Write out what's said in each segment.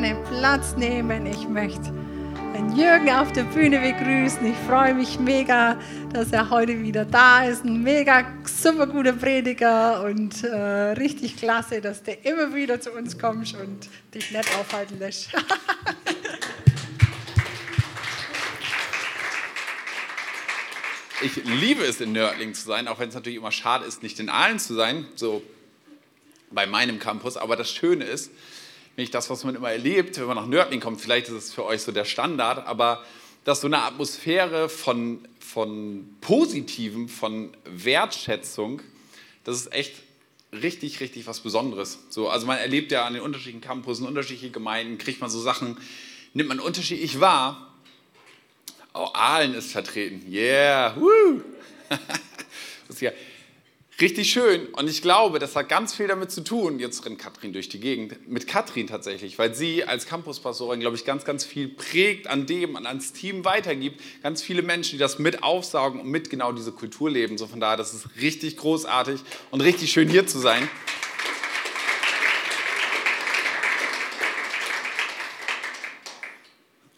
gerne Platz nehmen. Ich möchte den Jürgen auf der Bühne begrüßen. Ich freue mich mega, dass er heute wieder da ist. Ein mega super guter Prediger und äh, richtig klasse, dass der immer wieder zu uns kommt und dich nicht aufhalten lässt. ich liebe es, in Nördling zu sein, auch wenn es natürlich immer schade ist, nicht in Aalen zu sein, so bei meinem Campus. Aber das Schöne ist, nicht das, was man immer erlebt, wenn man nach Nördling kommt, vielleicht ist es für euch so der Standard, aber dass so eine Atmosphäre von, von Positivem, von Wertschätzung, das ist echt richtig, richtig was Besonderes. So, also man erlebt ja an den unterschiedlichen Campussen, unterschiedliche Gemeinden, kriegt man so Sachen, nimmt man unterschiedlich wahr Oh, Aalen ist vertreten. Yeah. Woo. richtig schön. Und ich glaube, das hat ganz viel damit zu tun, jetzt rennt Katrin durch die Gegend, mit Katrin tatsächlich, weil sie als Campuspastorin, glaube ich, ganz, ganz viel prägt an dem, ans Team weitergibt. Ganz viele Menschen, die das mit aufsaugen und mit genau diese Kultur leben. So von daher, das ist richtig großartig und richtig schön hier zu sein.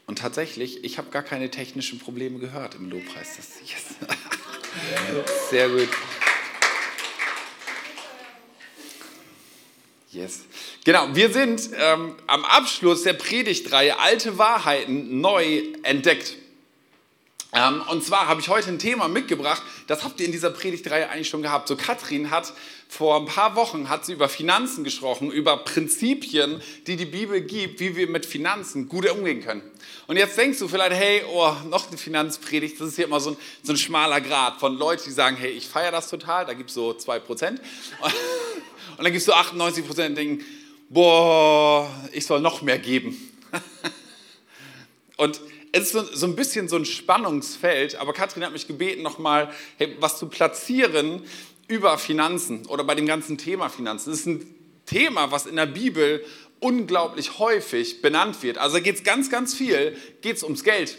Und tatsächlich, ich habe gar keine technischen Probleme gehört im Lobpreis. Yes. Sehr gut. Yes. Genau, wir sind ähm, am Abschluss der Predigtreihe Alte Wahrheiten neu entdeckt. Ähm, und zwar habe ich heute ein Thema mitgebracht, das habt ihr in dieser Predigtreihe eigentlich schon gehabt. So Katrin hat vor ein paar Wochen hat sie über Finanzen gesprochen, über Prinzipien, die die Bibel gibt, wie wir mit Finanzen gut umgehen können. Und jetzt denkst du vielleicht, hey, oh, noch eine Finanzpredigt, das ist hier immer so ein, so ein schmaler Grad von Leuten, die sagen, hey, ich feiere das total, da gibt es so 2%. Und dann gibt es so 98% die denken, boah, ich soll noch mehr geben. Und es ist so, so, ein bisschen so ein Spannungsfeld, aber Katrin hat mich gebeten, nochmal hey, was zu platzieren über Finanzen oder bei dem ganzen Thema Finanzen. Das ist ein Thema, was in der Bibel unglaublich häufig benannt wird. Also geht es ganz, ganz viel, geht es ums Geld.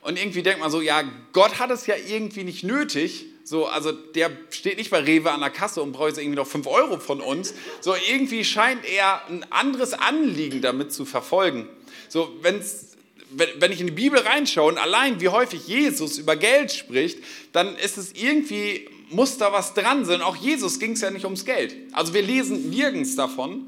Und irgendwie denkt man so, ja, Gott hat es ja irgendwie nicht nötig. So, also der steht nicht bei Rewe an der Kasse und braucht irgendwie noch 5 Euro von uns. So, irgendwie scheint er ein anderes Anliegen damit zu verfolgen. So, wenn's, wenn ich in die Bibel reinschaue und allein wie häufig Jesus über Geld spricht, dann ist es irgendwie, muss da was dran sein. Auch Jesus ging es ja nicht ums Geld. Also wir lesen nirgends davon,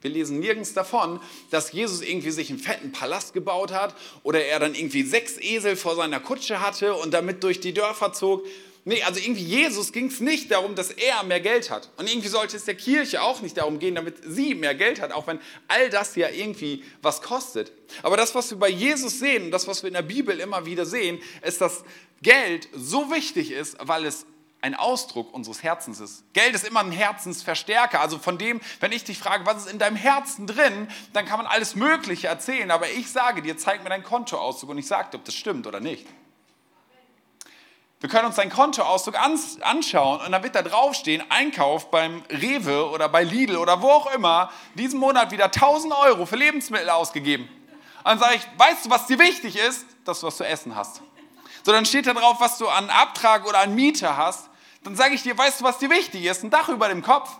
wir lesen nirgends davon, dass Jesus irgendwie sich einen fetten Palast gebaut hat oder er dann irgendwie sechs Esel vor seiner Kutsche hatte und damit durch die Dörfer zog. Nee, also irgendwie Jesus ging es nicht darum, dass er mehr Geld hat. Und irgendwie sollte es der Kirche auch nicht darum gehen, damit sie mehr Geld hat, auch wenn all das ja irgendwie was kostet. Aber das, was wir bei Jesus sehen und das, was wir in der Bibel immer wieder sehen, ist, dass Geld so wichtig ist, weil es ein Ausdruck unseres Herzens ist. Geld ist immer ein Herzensverstärker. Also von dem, wenn ich dich frage, was ist in deinem Herzen drin, dann kann man alles Mögliche erzählen. Aber ich sage dir, zeig mir deinen Kontoauszug und ich sage dir, ob das stimmt oder nicht. Wir können uns deinen Kontoauszug anschauen und dann wird da draufstehen, Einkauf beim Rewe oder bei Lidl oder wo auch immer, diesen Monat wieder 1000 Euro für Lebensmittel ausgegeben. Und dann sage ich, weißt du, was dir wichtig ist? Dass du was zu essen hast. So, dann steht da drauf, was du an Abtrag oder an Miete hast. Dann sage ich dir, weißt du, was dir wichtig ist? Ein Dach über dem Kopf.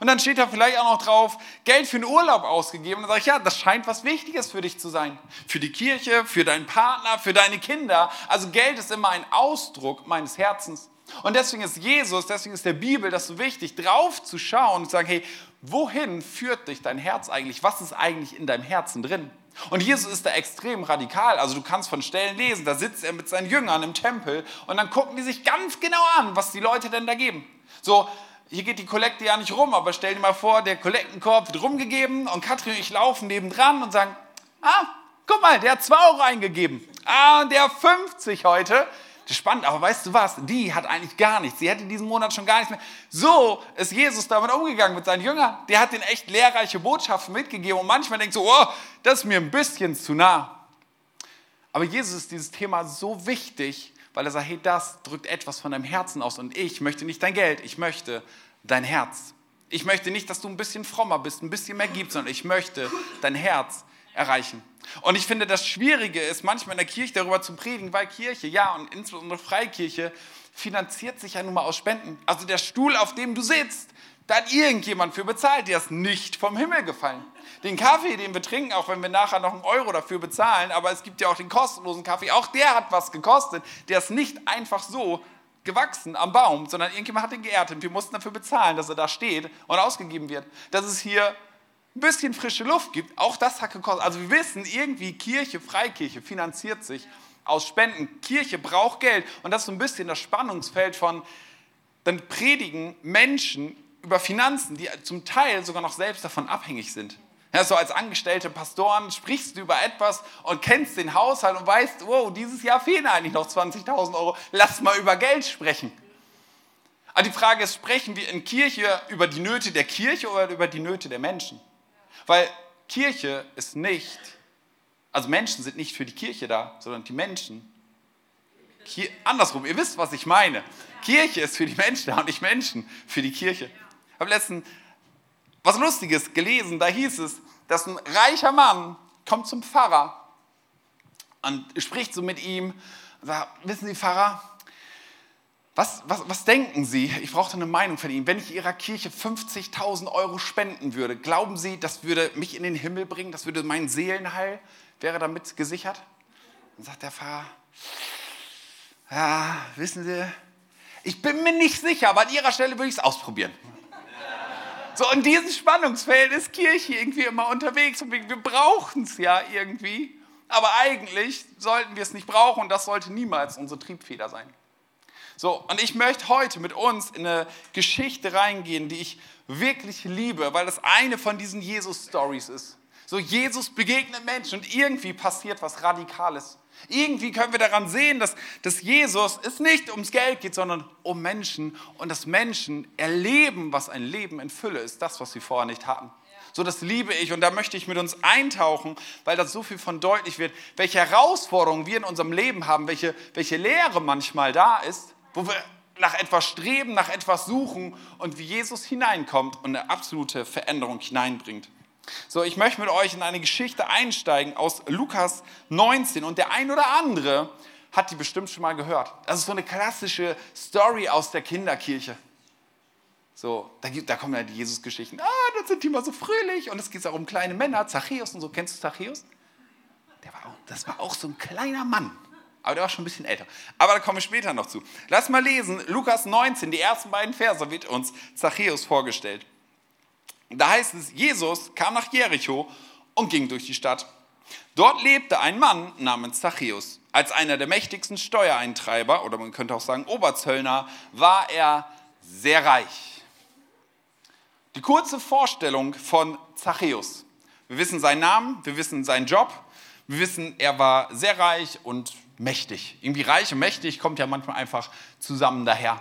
Und dann steht da vielleicht auch noch drauf, Geld für einen Urlaub ausgegeben. Und dann sage ich, ja, das scheint was Wichtiges für dich zu sein. Für die Kirche, für deinen Partner, für deine Kinder. Also Geld ist immer ein Ausdruck meines Herzens. Und deswegen ist Jesus, deswegen ist der Bibel das so wichtig, drauf zu schauen und zu sagen, hey, wohin führt dich dein Herz eigentlich? Was ist eigentlich in deinem Herzen drin? Und Jesus ist da extrem radikal. Also du kannst von Stellen lesen, da sitzt er mit seinen Jüngern im Tempel und dann gucken die sich ganz genau an, was die Leute denn da geben. So, hier geht die Kollekte ja nicht rum, aber stell dir mal vor, der Kollektenkorb wird rumgegeben und Katrin und ich laufen nebendran und sagen, ah, guck mal, der hat 2 Euro eingegeben. Ah, der 50 heute. Das ist spannend, aber weißt du was? Die hat eigentlich gar nichts. Sie hätte diesen Monat schon gar nichts mehr. So ist Jesus damit umgegangen mit seinen Jüngern. Der hat den echt lehrreiche Botschaften mitgegeben und manchmal denkt so, oh, das ist mir ein bisschen zu nah. Aber Jesus ist dieses Thema so wichtig, weil er sagt, hey, das drückt etwas von deinem Herzen aus und ich möchte nicht dein Geld, ich möchte dein Herz. Ich möchte nicht, dass du ein bisschen frommer bist, ein bisschen mehr gibst, sondern ich möchte dein Herz erreichen. Und ich finde, das Schwierige ist, manchmal in der Kirche darüber zu predigen, weil Kirche, ja, und insbesondere Freikirche, finanziert sich ja nun mal aus Spenden. Also der Stuhl, auf dem du sitzt, Da hat irgendjemand für bezahlt, der ist nicht vom Himmel gefallen. Den Kaffee, den wir trinken, auch wenn wir nachher noch einen Euro dafür bezahlen, aber es gibt ja auch den kostenlosen Kaffee, auch der hat was gekostet. Der ist nicht einfach so gewachsen am Baum, sondern irgendjemand hat den geerntet. Wir mussten dafür bezahlen, dass er da steht und ausgegeben wird. Dass es hier ein bisschen frische Luft gibt, auch das hat gekostet. Also wir wissen irgendwie, Kirche, Freikirche finanziert sich aus Spenden. Kirche braucht Geld und das ist so ein bisschen das Spannungsfeld von, dann predigen Menschen über Finanzen, die zum Teil sogar noch selbst davon abhängig sind. Ja, so als angestellte Pastoren sprichst du über etwas und kennst den Haushalt und weißt, wow, dieses Jahr fehlen eigentlich noch 20.000 Euro, lass mal über Geld sprechen. Aber die Frage ist, sprechen wir in Kirche über die Nöte der Kirche oder über die Nöte der Menschen? Weil Kirche ist nicht, also Menschen sind nicht für die Kirche da, sondern die Menschen. Hier, andersrum, ihr wisst, was ich meine. Kirche ist für die Menschen da und nicht Menschen für die Kirche. Ich habe letztens was Lustiges gelesen, da hieß es, dass ein reicher Mann kommt zum Pfarrer und spricht so mit ihm und sagt, wissen Sie, Pfarrer, was, was, was denken Sie? Ich brauchte eine Meinung von Ihnen. Wenn ich Ihrer Kirche 50.000 Euro spenden würde, glauben Sie, das würde mich in den Himmel bringen? Das würde mein Seelenheil, wäre damit gesichert? Dann sagt der Pfarrer, ja, wissen Sie, ich bin mir nicht sicher, aber an Ihrer Stelle würde ich es ausprobieren. So, in diesem Spannungsfeld ist Kirche irgendwie immer unterwegs und wir, brauchen es ja irgendwie, aber eigentlich sollten wir es nicht brauchen und das sollte niemals unsere Triebfeder sein. So, und ich möchte heute mit uns in eine Geschichte reingehen, die ich wirklich liebe, weil das eine von diesen Jesus-Stories ist. So, Jesus begegnet Menschen und irgendwie passiert was Radikales. Irgendwie können wir daran sehen, dass, dass Jesus es nicht ums Geld geht, sondern um Menschen und dass Menschen erleben, was ein Leben in Fülle ist, das, was sie vorher nicht hatten. So, das liebe ich und da möchte ich mit uns eintauchen, weil da so viel von deutlich wird, welche Herausforderungen wir in unserem Leben haben, welche, welche Lehre manchmal da ist wo wir nach etwas streben, nach etwas suchen und wie Jesus hineinkommt und eine absolute Veränderung hineinbringt. So, ich möchte mit euch in eine Geschichte einsteigen aus Lukas 19 und der ein oder andere hat die bestimmt schon mal gehört. Das ist so eine klassische Story aus der Kinderkirche. So, da, da kommen ja die Jesus-Geschichten. Ah, dann sind die mal so fröhlich und es geht auch um kleine Männer, Zachäus und so. Kennst du Zachäus? Der war auch, das war auch so ein kleiner Mann. Aber der war schon ein bisschen älter. Aber da kommen wir später noch zu. Lass mal lesen, Lukas 19, die ersten beiden Verse wird uns Zachäus vorgestellt. Da heißt es, Jesus kam nach Jericho und ging durch die Stadt. Dort lebte ein Mann namens Zachäus. Als einer der mächtigsten Steuereintreiber, oder man könnte auch sagen Oberzöllner, war er sehr reich. Die kurze Vorstellung von Zachäus. Wir wissen seinen Namen, wir wissen seinen Job, wir wissen, er war sehr reich und mächtig. Irgendwie reich und mächtig kommt ja manchmal einfach zusammen daher.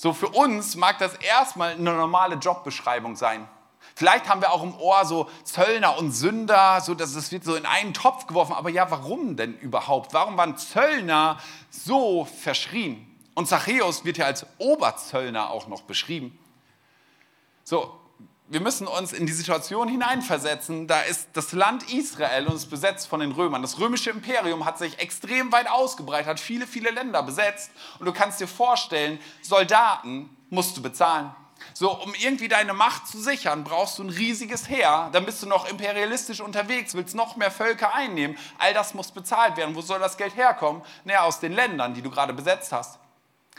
So für uns mag das erstmal eine normale Jobbeschreibung sein. Vielleicht haben wir auch im Ohr so Zöllner und Sünder, so dass es wird so in einen Topf geworfen. Aber ja, warum denn überhaupt? Warum waren Zöllner so verschrien? Und Zachäus wird ja als Oberzöllner auch noch beschrieben. So, wir müssen uns in die Situation hineinversetzen, da ist das Land Israel und ist besetzt von den Römern. Das römische Imperium hat sich extrem weit ausgebreitet, hat viele, viele Länder besetzt. Und du kannst dir vorstellen, Soldaten musst du bezahlen. So, um irgendwie deine Macht zu sichern, brauchst du ein riesiges Heer. Dann bist du noch imperialistisch unterwegs, willst noch mehr Völker einnehmen. All das muss bezahlt werden. Wo soll das Geld herkommen? Naja, aus den Ländern, die du gerade besetzt hast.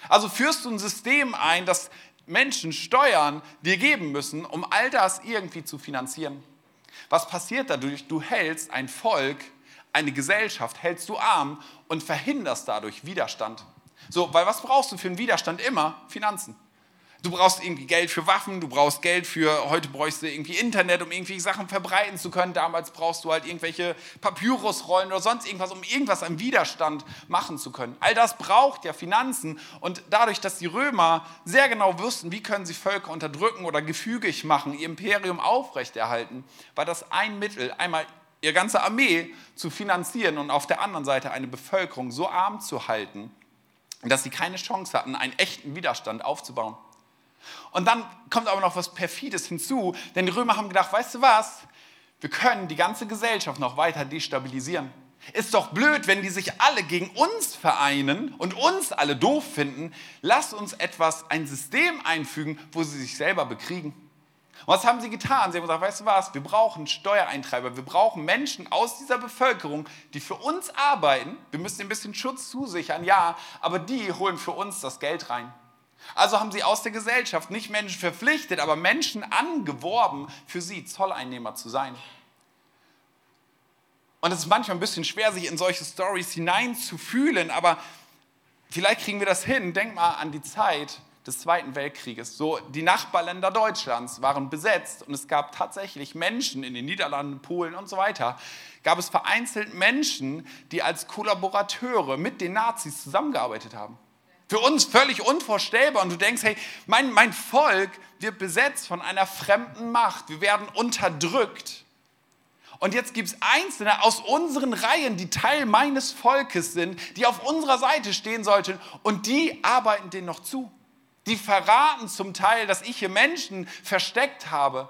Also führst du ein System ein, das Menschen Steuern dir geben müssen, um all das irgendwie zu finanzieren. Was passiert dadurch? Du hältst ein Volk, eine Gesellschaft, hältst du arm und verhinderst dadurch Widerstand. So, weil was brauchst du für einen Widerstand immer? Finanzen. Du brauchst irgendwie Geld für Waffen, du brauchst Geld für, heute bräuchst du irgendwie Internet, um irgendwie Sachen verbreiten zu können. Damals brauchst du halt irgendwelche Papyrusrollen oder sonst irgendwas, um irgendwas am Widerstand machen zu können. All das braucht ja Finanzen. Und dadurch, dass die Römer sehr genau wussten, wie können sie Völker unterdrücken oder gefügig machen, ihr Imperium aufrechterhalten, war das ein Mittel, einmal ihre ganze Armee zu finanzieren und auf der anderen Seite eine Bevölkerung so arm zu halten, dass sie keine Chance hatten, einen echten Widerstand aufzubauen. Und dann kommt aber noch was Perfides hinzu, denn die Römer haben gedacht, weißt du was, wir können die ganze Gesellschaft noch weiter destabilisieren. Ist doch blöd, wenn die sich alle gegen uns vereinen und uns alle doof finden. Lass uns etwas, ein System einfügen, wo sie sich selber bekriegen. Und was haben sie getan? Sie haben gesagt, weißt du was, wir brauchen Steuereintreiber, wir brauchen Menschen aus dieser Bevölkerung, die für uns arbeiten. Wir müssen ein bisschen Schutz zusichern, ja, aber die holen für uns das Geld rein. Also haben sie aus der Gesellschaft nicht Menschen verpflichtet, aber Menschen angeworben, für sie Zolleinnehmer zu sein. Und es ist manchmal ein bisschen schwer, sich in solche Stories hineinzufühlen, aber vielleicht kriegen wir das hin. Denk mal an die Zeit des Zweiten Weltkrieges. So, die Nachbarländer Deutschlands waren besetzt und es gab tatsächlich Menschen in den Niederlanden, Polen und so weiter, gab es vereinzelt Menschen, die als Kollaborateure mit den Nazis zusammengearbeitet haben. Für uns völlig unvorstellbar. Und du denkst, hey, mein, mein Volk wird besetzt von einer fremden Macht. Wir werden unterdrückt. Und jetzt gibt es Einzelne aus unseren Reihen, die Teil meines Volkes sind, die auf unserer Seite stehen sollten. Und die arbeiten denen noch zu. Die verraten zum Teil, dass ich hier Menschen versteckt habe.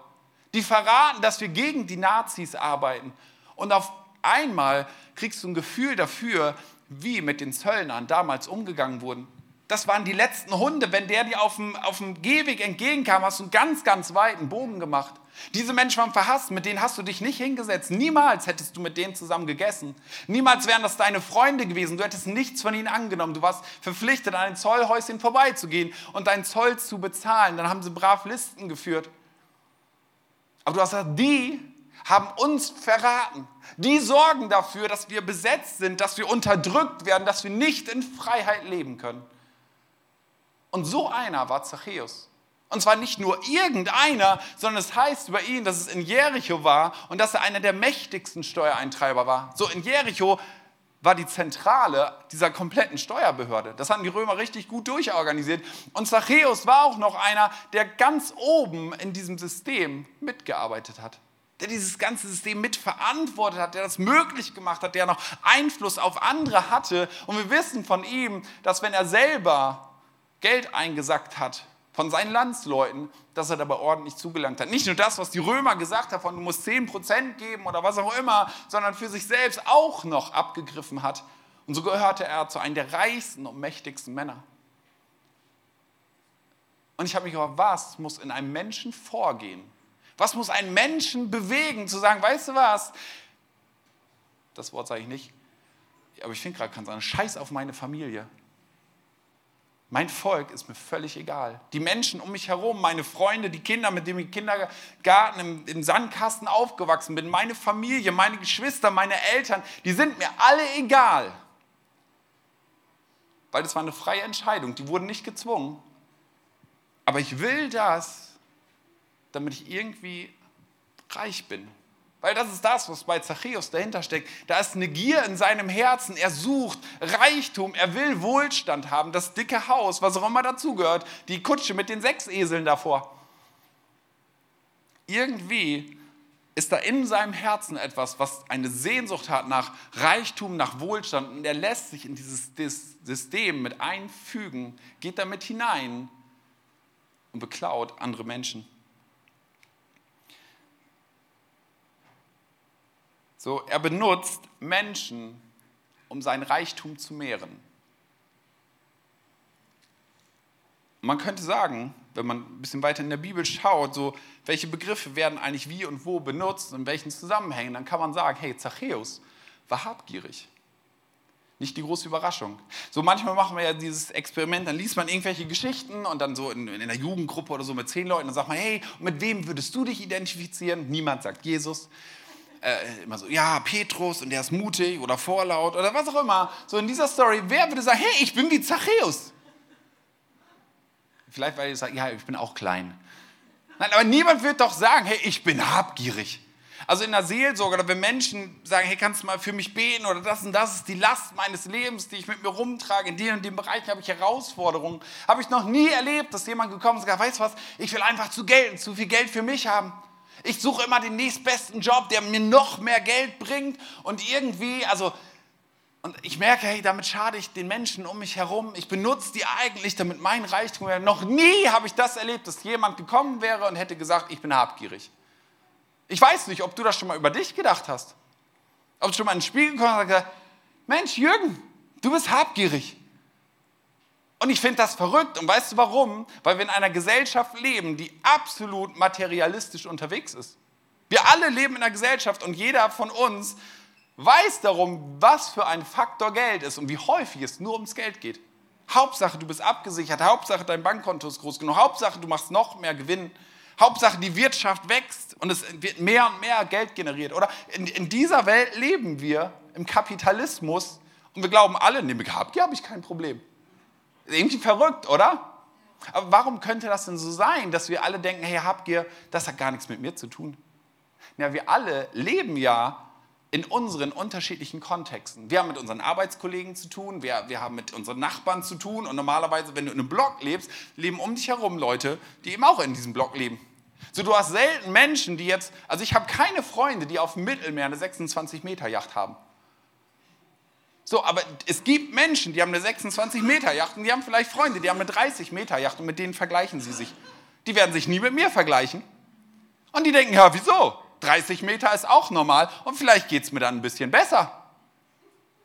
Die verraten, dass wir gegen die Nazis arbeiten. Und auf einmal kriegst du ein Gefühl dafür, wie mit den Zöllnern damals umgegangen wurden das waren die letzten Hunde. Wenn der dir auf dem, auf dem Gehweg entgegenkam, hast du einen ganz, ganz weiten Bogen gemacht. Diese Menschen waren verhasst, mit denen hast du dich nicht hingesetzt. Niemals hättest du mit denen zusammen gegessen. Niemals wären das deine Freunde gewesen. Du hättest nichts von ihnen angenommen. Du warst verpflichtet, an ein Zollhäuschen vorbeizugehen und deinen Zoll zu bezahlen. Dann haben sie brav Listen geführt. Aber du hast gesagt, die haben uns verraten. Die sorgen dafür, dass wir besetzt sind, dass wir unterdrückt werden, dass wir nicht in Freiheit leben können. Und so einer war Zachäus. Und zwar nicht nur irgendeiner, sondern es heißt über ihn, dass es in Jericho war und dass er einer der mächtigsten Steuereintreiber war. So in Jericho war die Zentrale dieser kompletten Steuerbehörde. Das hatten die Römer richtig gut durchorganisiert. Und Zachäus war auch noch einer, der ganz oben in diesem System mitgearbeitet hat. Der dieses ganze System mitverantwortet hat, der das möglich gemacht hat, der noch Einfluss auf andere hatte. Und wir wissen von ihm, dass wenn er selber Geld eingesackt hat von seinen Landsleuten, dass er dabei ordentlich zugelangt hat. Nicht nur das, was die Römer gesagt haben, du musst 10% geben oder was auch immer, sondern für sich selbst auch noch abgegriffen hat. Und so gehörte er zu einem der reichsten und mächtigsten Männer. Und ich habe mich gefragt, was muss in einem Menschen vorgehen? Was muss einen Menschen bewegen, zu sagen, weißt du was? Das Wort sage ich nicht, aber ich finde gerade, kann sagen, scheiß auf meine Familie. Mein Volk ist mir völlig egal. Die Menschen um mich herum, meine Freunde, die Kinder, mit denen ich im Kindergarten, im, im Sandkasten aufgewachsen bin, meine Familie, meine Geschwister, meine Eltern, die sind mir alle egal. Weil das war eine freie Entscheidung, die wurden nicht gezwungen. Aber ich will das, damit ich irgendwie reich bin. Weil das ist das, was bei Zachäus dahinter steckt. Da ist eine Gier in seinem Herzen. Er sucht Reichtum, er will Wohlstand haben, das dicke Haus, was auch immer dazugehört, die Kutsche mit den sechs Eseln davor. Irgendwie ist da in seinem Herzen etwas, was eine Sehnsucht hat nach Reichtum, nach Wohlstand. Und er lässt sich in dieses System mit einfügen, geht damit hinein und beklaut andere Menschen. So, er benutzt Menschen, um sein Reichtum zu mehren. Man könnte sagen, wenn man ein bisschen weiter in der Bibel schaut, so welche Begriffe werden eigentlich wie und wo benutzt, in welchen Zusammenhängen, dann kann man sagen, hey, Zachäus war habgierig. Nicht die große Überraschung. So manchmal machen wir ja dieses Experiment, dann liest man irgendwelche Geschichten und dann so in, in einer Jugendgruppe oder so mit zehn Leuten, dann sagt man, hey, mit wem würdest du dich identifizieren? Niemand sagt Jesus äh, immer so, ja, Petrus und der ist mutig oder vorlaut oder was auch immer. So in dieser Story, wer würde sagen, hey, ich bin wie Zachäus? Vielleicht, weil ihr sagt, ja, ich bin auch klein. Nein, aber niemand wird doch sagen, hey, ich bin habgierig. Also in der Seelsorge oder wenn Menschen sagen, hey, kannst du mal für mich beten oder das und das ist die Last meines Lebens, die ich mit mir rumtrage, in dem und dem Bereich habe ich Herausforderungen, habe ich noch nie erlebt, dass jemand gekommen ist und gesagt, weißt du was, ich will einfach zu Geld, zu viel Geld für mich haben. Ich suche immer den nächstbesten Job, der mir noch mehr Geld bringt und irgendwie, also, und ich merke, hey, damit schade ich den Menschen um mich herum. Ich benutze die eigentlich, damit mein Reichtum wäre. Noch nie habe ich das erlebt, dass jemand gekommen wäre und hätte gesagt, ich bin habgierig. Ich weiß nicht, ob du das schon mal über dich gedacht hast. Ob schon mal in den Spiegel gekommen und gesagt, Mensch, Jürgen, du bist habgierig. Und ich finde das verrückt. Und weißt du warum? Weil wir in einer Gesellschaft leben, die absolut materialistisch unterwegs ist. Wir alle leben in einer Gesellschaft und jeder von uns weiß darum, was für ein Faktor Geld ist und wie häufig es nur ums Geld geht. Hauptsache, du bist abgesichert. Hauptsache, dein Bankkonto ist groß genug. Hauptsache, du machst noch mehr Gewinn. Hauptsache, die Wirtschaft wächst und es wird mehr und mehr Geld generiert. Oder in, in dieser Welt leben wir im Kapitalismus und wir glauben alle, nee, mit Habgier habe ich kein Problem. Irgendwie verrückt, oder? Aber warum könnte das denn so sein, dass wir alle denken, hey, Habgier, das hat gar nichts mit mir zu tun? Ja, wir alle leben ja in unseren unterschiedlichen Kontexten. Wir haben mit unseren Arbeitskollegen zu tun, wir, wir haben mit unseren Nachbarn zu tun und normalerweise, wenn du in einem Block lebst, leben um dich herum Leute, die eben auch in diesem Block leben. So, du hast selten Menschen, die jetzt, also ich habe keine Freunde, die auf dem Mittelmeer eine 26 Meter Yacht haben. So, aber es gibt Menschen, die haben eine 26 Meter Yacht und die haben vielleicht Freunde, die haben eine 30 Meter Yacht und mit denen vergleichen sie sich. Die werden sich nie mit mir vergleichen. Und die denken, ja, wieso? 30 Meter ist auch normal und vielleicht geht es mir dann ein bisschen besser.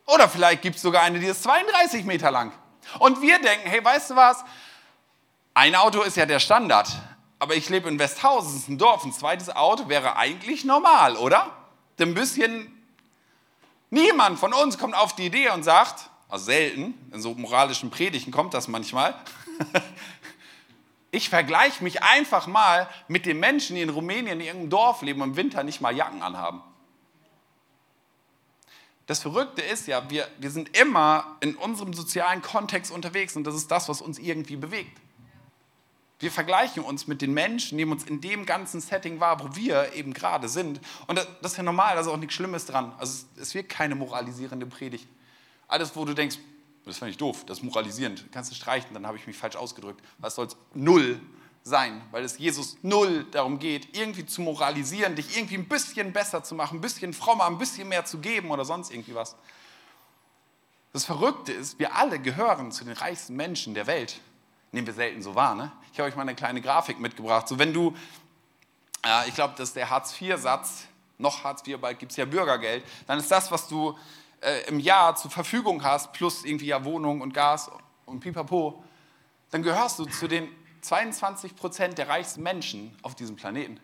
Oder vielleicht gibt es sogar eine, die ist 32 Meter lang. Und wir denken, hey, weißt du was? Ein Auto ist ja der Standard. Aber ich lebe in Westhausen, das ist ein Dorf. Ein zweites Auto wäre eigentlich normal, oder? Ein bisschen Niemand von uns kommt auf die Idee und sagt, also selten, in so moralischen Predigten kommt das manchmal, ich vergleiche mich einfach mal mit den Menschen, die in Rumänien in irgendeinem Dorf leben und im Winter nicht mal Jacken anhaben. Das Verrückte ist ja, wir, wir sind immer in unserem sozialen Kontext unterwegs und das ist das, was uns irgendwie bewegt. Wir vergleichen uns mit den Menschen, nehmen uns in dem ganzen Setting wahr, wo wir eben gerade sind. Und das, ist ja normal, da ist auch nichts Schlimmes dran. Also es, es wird keine moralisierende Predigt. Alles, wo du denkst, das fand ich doof, das ist moralisierend, kannst du streichen, dann habe ich mich falsch ausgedrückt. Was soll es null sein, weil es Jesus null darum geht, irgendwie zu moralisieren, dich irgendwie ein bisschen besser zu machen, ein bisschen frommer, ein bisschen mehr zu geben oder sonst irgendwie was. Das Verrückte ist, wir alle gehören zu den reichsten Menschen der Welt nehmen wir selten so wahr. Ne? Ich habe euch mal eine kleine Grafik mitgebracht. So wenn du, äh, ich glaube, das ist der Hartz-IV-Satz, noch Hartz IV, bald gibt es ja Bürgergeld, dann ist das, was du äh, im Jahr zur Verfügung hast, plus irgendwie ja Wohnung und Gas und Pipapo, dann gehörst du zu den 22 Prozent der reichsten Menschen auf diesem Planeten.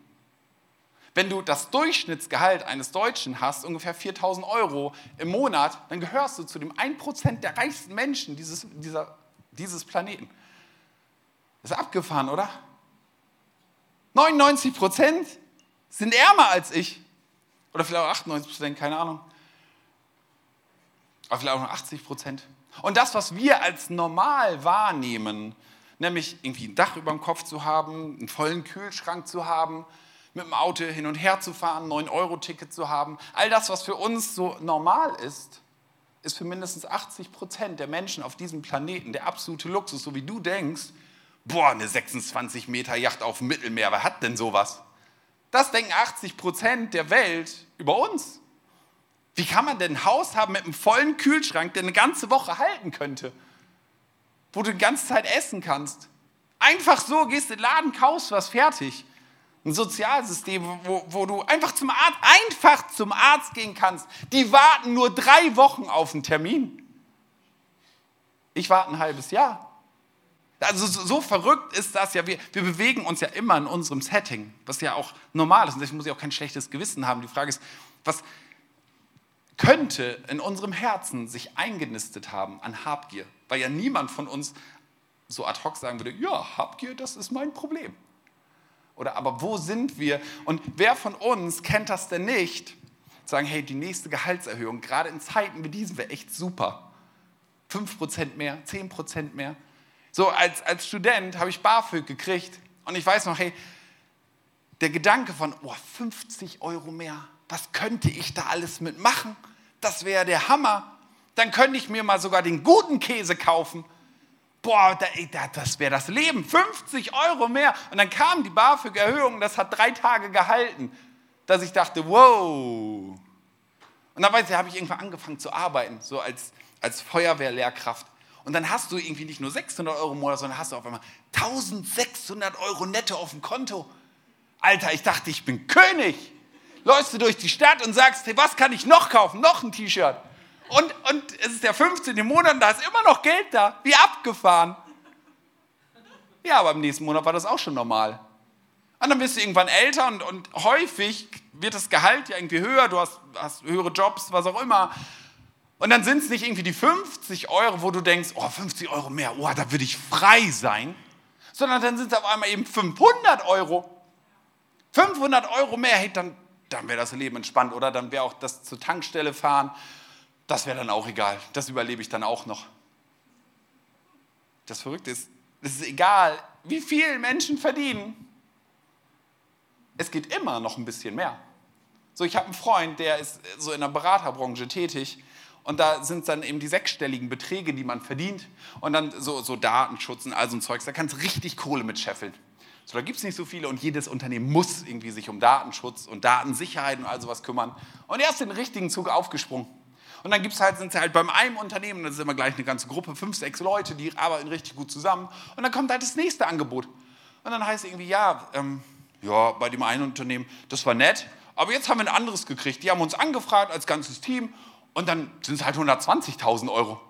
Wenn du das Durchschnittsgehalt eines Deutschen hast, ungefähr 4000 Euro im Monat, dann gehörst du zu dem 1% der reichsten Menschen dieses, dieser, dieses Planeten. Ist abgefahren, oder? 99 Prozent sind ärmer als ich. Oder vielleicht auch 98 Prozent, keine Ahnung. Aber vielleicht auch nur 80 Prozent. Und das, was wir als normal wahrnehmen, nämlich irgendwie ein Dach über dem Kopf zu haben, einen vollen Kühlschrank zu haben, mit dem Auto hin und her zu fahren, ein 9-Euro-Ticket zu haben, all das, was für uns so normal ist, ist für mindestens 80 Prozent der Menschen auf diesem Planeten der absolute Luxus, so wie du denkst, boah, eine 26 Meter Yacht auf dem Mittelmeer, wer hat denn sowas? Das denken 80 Prozent der Welt über uns. Wie kann man denn ein Haus haben mit einem vollen Kühlschrank, der eine ganze Woche halten könnte? Wo du die ganze Zeit essen kannst. Einfach so gehst in den Laden, kaufst was fertig. Ein Sozialsystem, wo, wo du einfach zum Arzt, einfach zum Arzt gehen kannst. Die warten nur drei Wochen auf einen Termin. Ich warte ein halbes Jahr. Also so, verrückt ist das ja. Wir, wir bewegen uns ja immer in unserem Setting, was ja auch normal ist. Und deswegen muss ich auch kein schlechtes Gewissen haben. Die Frage ist, was könnte in unserem Herzen sich eingenistet haben an Habgier? Weil ja niemand von uns so ad hoc sagen würde, ja, Habgier, das ist mein Problem. Oder aber wo sind wir? Und wer von uns kennt das denn nicht? Sagen, hey, die nächste Gehaltserhöhung, gerade in Zeiten wie diesen, wäre echt super. 5% mehr, 10% mehr. So als, als Student habe ich BAföG gekriegt und ich weiß noch, hey, der Gedanke von, oh, 50 Euro mehr, was könnte ich da alles mitmachen? Das wäre der Hammer. Dann könnte ich mir mal sogar den guten Käse kaufen. Boah, das wäre das Leben. 50 Euro mehr. Und dann kam die BAföG-Erhöhung, das hat drei Tage gehalten, dass ich dachte, wow. Und dann weiß ich, habe ich irgendwann angefangen zu arbeiten, so als, als Feuerwehrlehrkraft. Und dann hast du irgendwie nicht nur 600 Euro im Monat, sondern hast du auf einmal 1600 Euro netto auf dem Konto. Alter, ich dachte, ich bin König. läufst du durch die Stadt und sagst, hey, was kann ich noch kaufen? Noch ein T-Shirt. Und, und es ist der 15. Monat und da ist immer noch Geld da. Wie abgefahren. Ja, aber im nächsten Monat war das auch schon normal. Und dann bist du irgendwann älter und, und häufig wird das Gehalt ja irgendwie höher, du hast, hast höhere Jobs, was auch immer. Und dann sind es nicht irgendwie die 50 Euro, wo du denkst, oh, 50 Euro mehr, oh, da würde ich frei sein, sondern dann sind es auf einmal eben 500 Euro. 500 Euro mehr, hey, dann, dann wäre das Leben entspannt, oder? Dann wäre auch das zur Tankstelle fahren, das wäre dann auch egal. Das überlebe ich dann auch noch. Das Verrückte ist, es ist egal, wie viel Menschen verdienen. Es geht immer noch ein bisschen mehr. So, ich habe einen Freund, der ist so in der Beraterbranche tätig und da sind dann eben die sechsstelligen Beträge, die man verdient. Und dann so, so Datenschutz und all so ein Zeugs. Da kannst du richtig Kohle mit scheffeln. So, da gibt es nicht so viele und jedes Unternehmen muss irgendwie sich um Datenschutz und Datensicherheit und all sowas kümmern. Und er ist den richtigen Zug aufgesprungen. Und dann gibt's halt, sind sie halt beim einem Unternehmen, das ist immer gleich eine ganze Gruppe, fünf, sechs Leute, die arbeiten richtig gut zusammen. Und dann kommt halt das nächste Angebot. Und dann heißt es irgendwie, ja, ähm, ja, bei dem einen Unternehmen, das war nett, aber jetzt haben wir ein anderes gekriegt. Die haben uns angefragt als ganzes Team und dann sind es halt 120.000 Euro.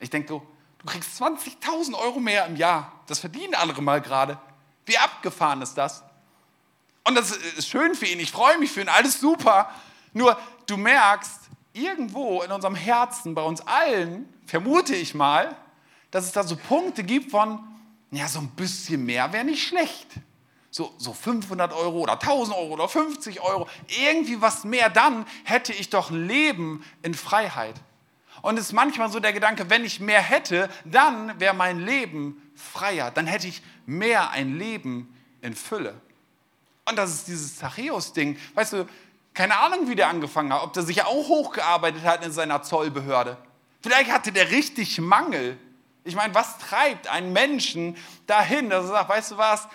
Ich denke so, du kriegst 20.000 Euro mehr im Jahr. Das verdienen andere mal gerade. Wie abgefahren ist das? Und das ist schön für ihn, ich freue mich für ihn, alles super. Nur du merkst, irgendwo in unserem Herzen, bei uns allen, vermute ich mal, dass es da so Punkte gibt von, ja, so ein bisschen mehr wäre nicht schlecht so, so 500 Euro oder 1000 Euro oder 50 Euro, irgendwie was mehr, dann hätte ich doch ein Leben in Freiheit. Und es ist manchmal so der Gedanke, wenn ich mehr hätte, dann wäre mein Leben freier, dann hätte ich mehr ein Leben in Fülle. Und das ist dieses Zachäus-Ding. Weißt du, keine Ahnung, wie der angefangen hat, ob der sich auch hochgearbeitet hat in seiner Zollbehörde. Vielleicht hatte der richtig Mangel. Ich meine, was treibt einen Menschen dahin, dass er sagt, weißt du was,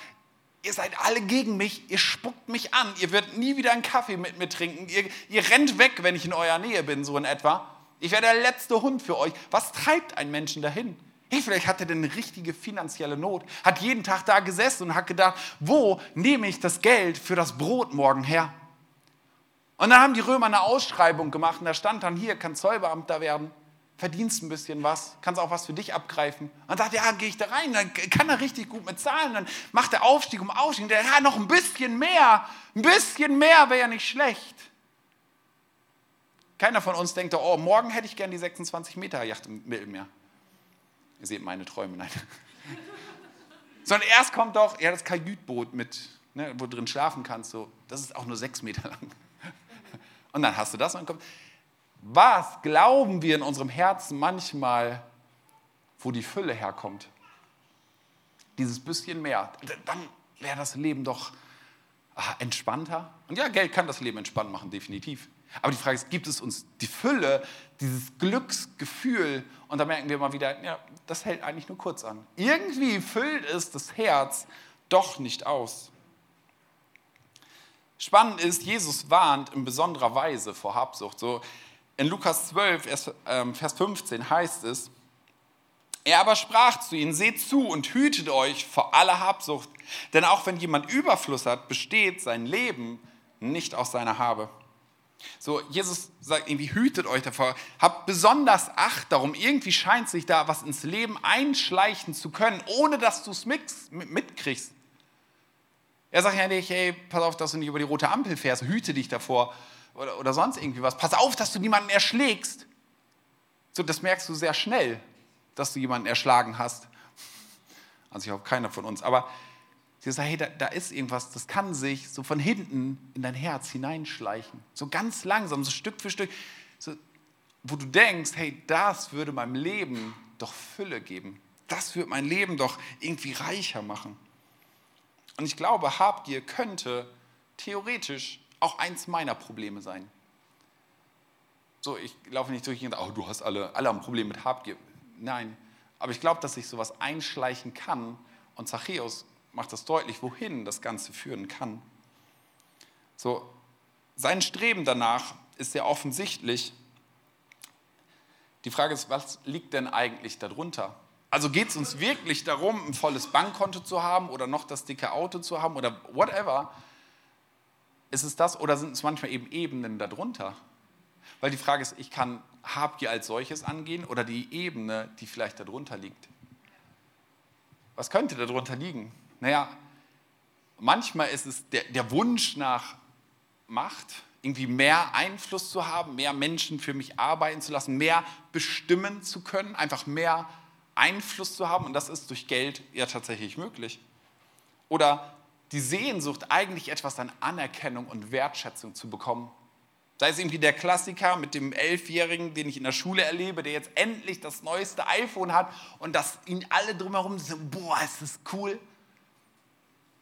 ihr seid alle gegen mich, ihr spuckt mich an, ihr werdet nie wieder einen Kaffee mit mir trinken, ihr, ihr rennt weg, wenn ich in eurer Nähe bin, so in etwa. Ich werde der letzte Hund für euch. Was treibt einen Menschen dahin? Hey, vielleicht hat er denn eine richtige finanzielle Not, hat jeden Tag da gesessen und hat gedacht, wo nehme ich das Geld für das Brot morgen her? Und dann haben die Römer eine Ausschreibung gemacht und da stand dann, hier kann Zollbeamter werden verdienst ein bisschen was, kannst auch was für dich abgreifen. Und dachte, ja, gehe ich da rein, dann kann er richtig gut mit zahlen, dann macht er Aufstieg um Aufstieg, der ja, noch ein bisschen mehr, ein bisschen mehr wäre ja nicht schlecht. Keiner von uns denkt, oh, morgen hätte ich gern die 26 Meter Yacht im Mittelmeer. Ihr seht meine Träume, nein. Sondern erst kommt doch, ja, das Kajütboot mit, ne, wo drin schlafen kannst, so, das ist auch nur sechs Meter lang. Und dann hast du das und dann kommt, was glauben wir in unserem Herzen manchmal, wo die Fülle herkommt? Dieses bisschen mehr. Dann wäre das Leben doch ah, entspannter. Und ja, Geld kann das Leben entspannt machen, definitiv. Aber die Frage ist, gibt es uns die Fülle, dieses Glücksgefühl? Und da merken wir mal wieder, ja, das hält eigentlich nur kurz an. Irgendwie füllt es das Herz doch nicht aus. Spannend ist, Jesus warnt in besonderer Weise vor Habsucht. So, in Lukas 12, ähm, Vers 15 heißt es, er aber sprach zu ihnen, seht zu und hütet euch vor aller Habsucht, denn auch wenn jemand Überfluss hat, besteht sein Leben nicht aus seiner Habe. So, Jesus sagt irgendwie, hütet euch davor, habt besonders Acht darum, irgendwie scheint sich da was ins Leben einschleichen zu können, ohne dass du es mitkriegst. Er sagt ja nicht, hey, pass auf, dass du nicht über die rote Ampel fährst, hüte dich davor oder, oder sonst irgendwie was. Pass auf, dass du niemanden erschlägst. So, das merkst du sehr schnell, dass du jemanden erschlagen hast. Also ich hoffe, keiner von uns. Aber sie sagt, hey, da, da ist irgendwas, das kann sich so von hinten in dein Herz hineinschleichen. So ganz langsam, so Stück für Stück. So, wo du denkst, hey, das würde meinem Leben doch Fülle geben. Das würde mein Leben doch irgendwie reicher machen. Und ich glaube, Habgier könnte theoretisch auch eins meiner Probleme sein. So, ich laufe nicht durch und oh, du hast alle, alle ein Problem mit Habgier. Nein, aber ich glaube, dass sich sowas einschleichen kann und Zachäus macht das deutlich, wohin das Ganze führen kann. So, sein Streben danach ist sehr offensichtlich. Die Frage ist, was liegt denn eigentlich darunter? Also geht es uns wirklich darum, ein volles Bankkonto zu haben oder noch das dicke Auto zu haben oder whatever? Ist es das oder sind es manchmal eben Ebenen darunter? Weil die Frage ist, ich kann Habgier als solches angehen oder die Ebene, die vielleicht darunter liegt. Was könnte darunter liegen? Naja, manchmal ist es der, der Wunsch nach Macht, irgendwie mehr Einfluss zu haben, mehr Menschen für mich arbeiten zu lassen, mehr bestimmen zu können, einfach mehr Einfluss zu haben. Und das ist durch Geld ja tatsächlich möglich. Oder die Sehnsucht, eigentlich etwas an Anerkennung und Wertschätzung zu bekommen. Sei es irgendwie der Klassiker mit dem Elfjährigen, den ich in der Schule erlebe, der jetzt endlich das neueste iPhone hat und dass ihn alle drumherum sagen, boah, ist das cool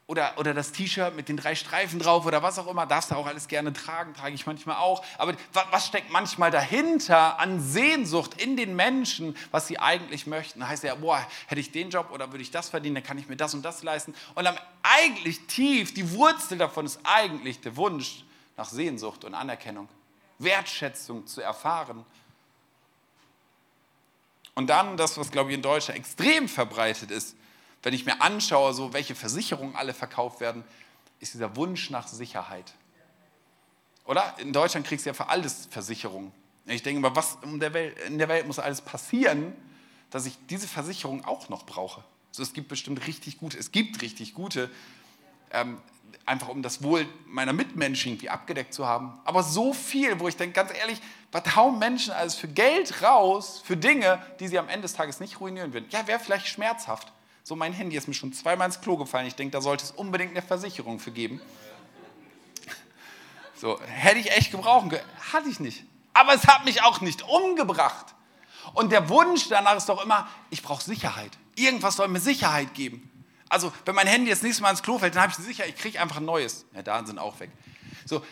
oder, oder das T-Shirt mit den drei Streifen drauf oder was auch immer, darfst du auch alles gerne tragen, trage ich manchmal auch. Aber was steckt manchmal dahinter an Sehnsucht in den Menschen, was sie eigentlich möchten? Heißt ja, boah, hätte ich den Job oder würde ich das verdienen, dann kann ich mir das und das leisten. Und dann eigentlich tief, die Wurzel davon ist eigentlich der Wunsch nach Sehnsucht und Anerkennung, Wertschätzung zu erfahren. Und dann das, was, glaube ich, in Deutschland extrem verbreitet ist, wenn ich mir anschaue, so welche Versicherungen alle verkauft werden, ist dieser Wunsch nach Sicherheit. Oder? In Deutschland kriegst du ja für alles Versicherungen. Ich denke mal, was in der, Welt, in der Welt muss alles passieren, dass ich diese Versicherung auch noch brauche. So, es gibt bestimmt richtig gute, es gibt richtig gute, ähm, einfach um das Wohl meiner Mitmenschen irgendwie abgedeckt zu haben. Aber so viel, wo ich denke, ganz ehrlich, was hauen Menschen alles für Geld raus, für Dinge, die sie am Ende des Tages nicht ruinieren würden? Ja, wäre vielleicht schmerzhaft. So, mein Handy ist mir schon zweimal ins Klo gefallen. Ich denke, da sollte es unbedingt eine Versicherung für geben. So, hätte ich echt gebrauchen können. Hatte ich nicht. Aber es hat mich auch nicht umgebracht. Und der Wunsch danach ist doch immer, ich brauche Sicherheit. Irgendwas soll mir Sicherheit geben. Also, wenn mein Handy das nächste Mal ins Klo fällt, dann habe ich sicher, ich kriege einfach ein neues. Ja, da sind auch weg. So,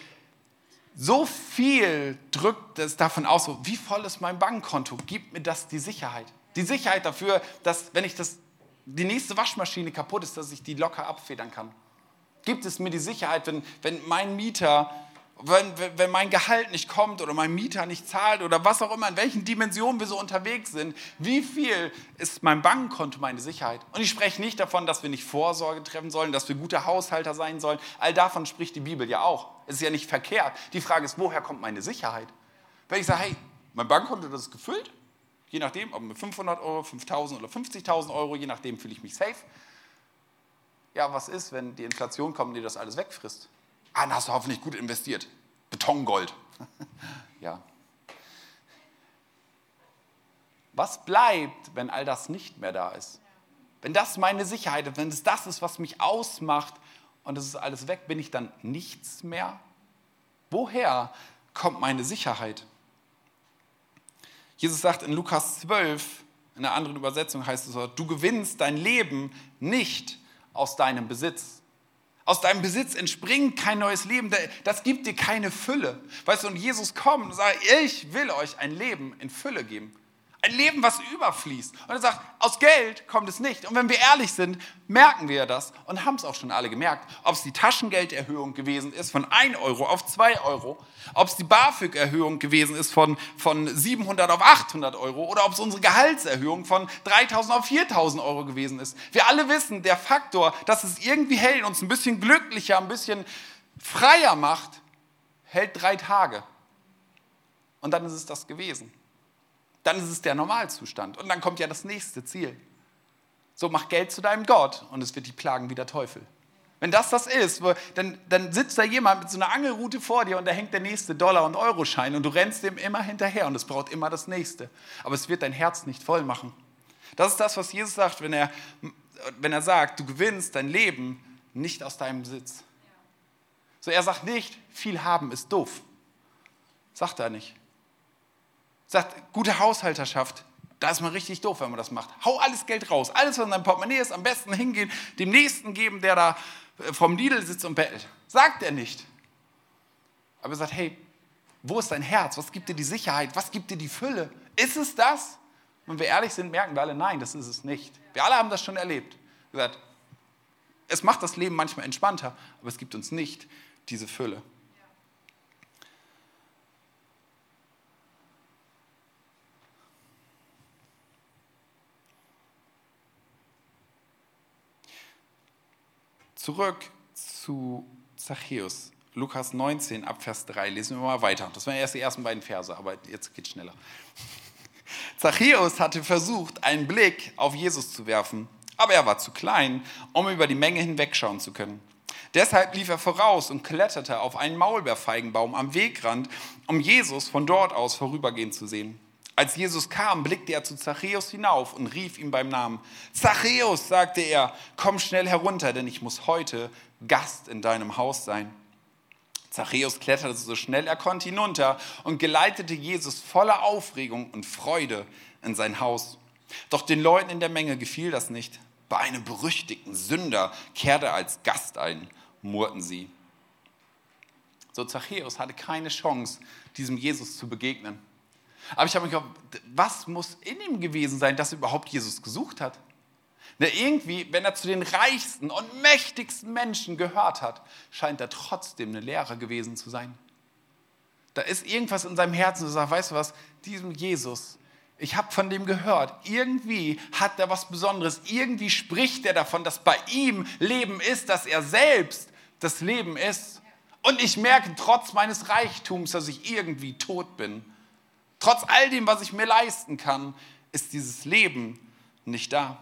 so viel drückt es davon aus, so, wie voll ist mein Bankkonto? Gibt mir das die Sicherheit? Die Sicherheit dafür, dass, wenn ich das die nächste Waschmaschine kaputt ist, dass ich die locker abfedern kann? Gibt es mir die Sicherheit, wenn, wenn mein Mieter, wenn, wenn mein Gehalt nicht kommt oder mein Mieter nicht zahlt oder was auch immer, in welchen Dimensionen wir so unterwegs sind, wie viel ist mein Bankkonto meine Sicherheit? Und ich spreche nicht davon, dass wir nicht Vorsorge treffen sollen, dass wir gute Haushalter sein sollen. All davon spricht die Bibel ja auch. Es ist ja nicht verkehrt. Die Frage ist, woher kommt meine Sicherheit? Wenn ich sage, hey, mein Bankkonto das ist gefüllt, Je nachdem, ob mit 500 Euro, 5000 oder 50.000 Euro, je nachdem fühle ich mich safe. Ja, was ist, wenn die Inflation kommt und dir das alles wegfrisst? Ah, dann hast du hoffentlich gut investiert. Betongold. ja. Was bleibt, wenn all das nicht mehr da ist? Wenn das meine Sicherheit ist, wenn es das ist, was mich ausmacht und es ist alles weg, bin ich dann nichts mehr? Woher kommt meine Sicherheit? Jesus sagt in Lukas 12, in einer anderen Übersetzung heißt es, du gewinnst dein Leben nicht aus deinem Besitz. Aus deinem Besitz entspringt kein neues Leben, das gibt dir keine Fülle. Weißt du, und Jesus kommt und sagt, ich will euch ein Leben in Fülle geben. Ein Leben, was überfließt. Und er sagt, aus Geld kommt es nicht. Und wenn wir ehrlich sind, merken wir das und haben es auch schon alle gemerkt. Ob es die Taschengelderhöhung gewesen ist von 1 Euro auf 2 Euro, ob es die BAföG-Erhöhung gewesen ist von, von 700 auf 800 Euro oder ob es unsere Gehaltserhöhung von 3000 auf 4000 Euro gewesen ist. Wir alle wissen, der Faktor, dass es irgendwie hält, uns ein bisschen glücklicher, ein bisschen freier macht, hält drei Tage. Und dann ist es das gewesen dann ist es der Normalzustand. Und dann kommt ja das nächste Ziel. So, mach Geld zu deinem Gott und es wird die plagen wie der Teufel. Wenn das das ist, dann, dann sitzt da jemand mit so einer Angelrute vor dir und da hängt der nächste Dollar- und Euroschein und du rennst dem immer hinterher und es braucht immer das nächste. Aber es wird dein Herz nicht voll machen. Das ist das, was Jesus sagt, wenn er, wenn er sagt, du gewinnst dein Leben nicht aus deinem Besitz. So, er sagt nicht, viel haben ist doof. Sagt er nicht. Sagt, gute Haushalterschaft, da ist man richtig doof, wenn man das macht. Hau alles Geld raus, alles, was in deinem Portemonnaie ist, am besten hingehen, dem Nächsten geben, der da äh, vom Lidl sitzt und bettelt. Sagt er nicht. Aber er sagt, hey, wo ist dein Herz? Was gibt dir die Sicherheit? Was gibt dir die Fülle? Ist es das? Wenn wir ehrlich sind, merken wir alle, nein, das ist es nicht. Wir alle haben das schon erlebt. Gesagt, es macht das Leben manchmal entspannter, aber es gibt uns nicht diese Fülle. Zurück zu Zachäus. Lukas 19, Abvers 3. Lesen wir mal weiter. Das waren erst die ersten beiden Verse, aber jetzt geht es schneller. Zachäus hatte versucht, einen Blick auf Jesus zu werfen, aber er war zu klein, um über die Menge hinwegschauen zu können. Deshalb lief er voraus und kletterte auf einen Maulbeerfeigenbaum am Wegrand, um Jesus von dort aus vorübergehen zu sehen. Als Jesus kam, blickte er zu Zachäus hinauf und rief ihm beim Namen. Zachäus, sagte er, komm schnell herunter, denn ich muss heute Gast in deinem Haus sein. Zachäus kletterte so schnell er konnte hinunter und geleitete Jesus voller Aufregung und Freude in sein Haus. Doch den Leuten in der Menge gefiel das nicht. Bei einem berüchtigten Sünder kehrte er als Gast ein, murrten sie. So Zachäus hatte keine Chance, diesem Jesus zu begegnen. Aber ich habe mich gedacht, was muss in ihm gewesen sein, dass er überhaupt Jesus gesucht hat? Na, irgendwie, wenn er zu den reichsten und mächtigsten Menschen gehört hat, scheint er trotzdem eine Lehre gewesen zu sein. Da ist irgendwas in seinem Herzen, das sagt, weißt du was, diesem Jesus, ich habe von dem gehört, irgendwie hat er was Besonderes, irgendwie spricht er davon, dass bei ihm Leben ist, dass er selbst das Leben ist. Und ich merke trotz meines Reichtums, dass ich irgendwie tot bin. Trotz all dem, was ich mir leisten kann, ist dieses Leben nicht da.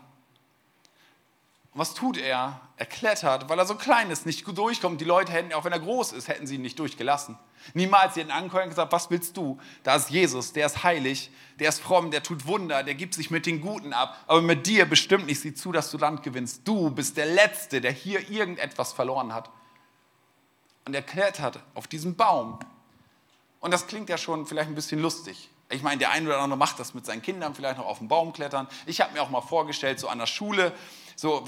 Und was tut er? Er klettert, weil er so klein ist, nicht gut durchkommt. Die Leute hätten, auch wenn er groß ist, hätten sie ihn nicht durchgelassen. Niemals sie hätten angekommen und gesagt, was willst du? Da ist Jesus, der ist heilig, der ist fromm, der tut Wunder, der gibt sich mit den Guten ab. Aber mit dir bestimmt nicht, sieh zu, dass du Land gewinnst. Du bist der Letzte, der hier irgendetwas verloren hat. Und er klettert auf diesen Baum. Und das klingt ja schon vielleicht ein bisschen lustig. Ich meine, der eine oder andere macht das mit seinen Kindern, vielleicht noch auf den Baum klettern. Ich habe mir auch mal vorgestellt, so an der Schule, so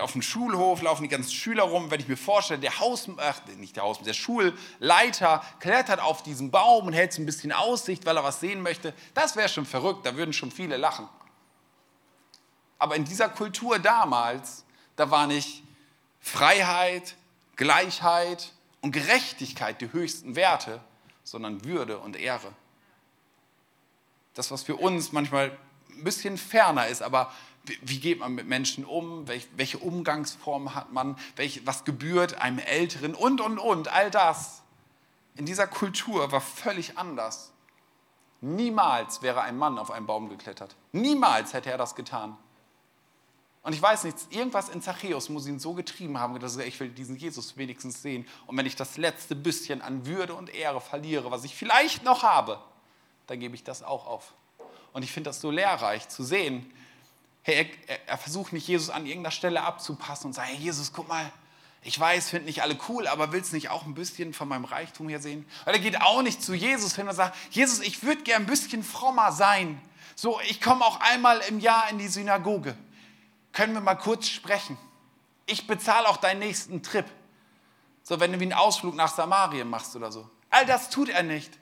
auf dem Schulhof laufen die ganzen Schüler rum. Wenn ich mir vorstelle, der Haus, ach, nicht der Haus, der Schulleiter klettert auf diesen Baum und hält so ein bisschen Aussicht, weil er was sehen möchte, das wäre schon verrückt, da würden schon viele lachen. Aber in dieser Kultur damals, da war nicht Freiheit, Gleichheit und Gerechtigkeit die höchsten Werte, sondern Würde und Ehre das, was für uns manchmal ein bisschen ferner ist, aber wie geht man mit Menschen um, welche Umgangsform hat man, was gebührt einem Älteren und, und, und, all das in dieser Kultur war völlig anders. Niemals wäre ein Mann auf einen Baum geklettert. Niemals hätte er das getan. Und ich weiß nicht, irgendwas in Zachäus muss ihn so getrieben haben, dass er, ich will diesen Jesus wenigstens sehen. Und wenn ich das letzte bisschen an Würde und Ehre verliere, was ich vielleicht noch habe, dann gebe ich das auch auf. Und ich finde das so lehrreich zu sehen, hey, er, er, versucht nicht Jesus an irgendeiner Stelle abzupassen und sagt, hey Jesus, guck mal, ich weiß, finde nicht alle cool, aber willst nicht auch ein bisschen von meinem Reichtum hier sehen? Weil er geht auch nicht zu Jesus hin und sagt, Jesus, ich würde gern ein bisschen frommer sein. So, ich komme auch einmal im Jahr in die Synagoge. Können wir mal kurz sprechen? Ich bezahle auch deinen nächsten Trip. So, wenn du wie einen Ausflug nach Samarien machst oder so. All das tut er nicht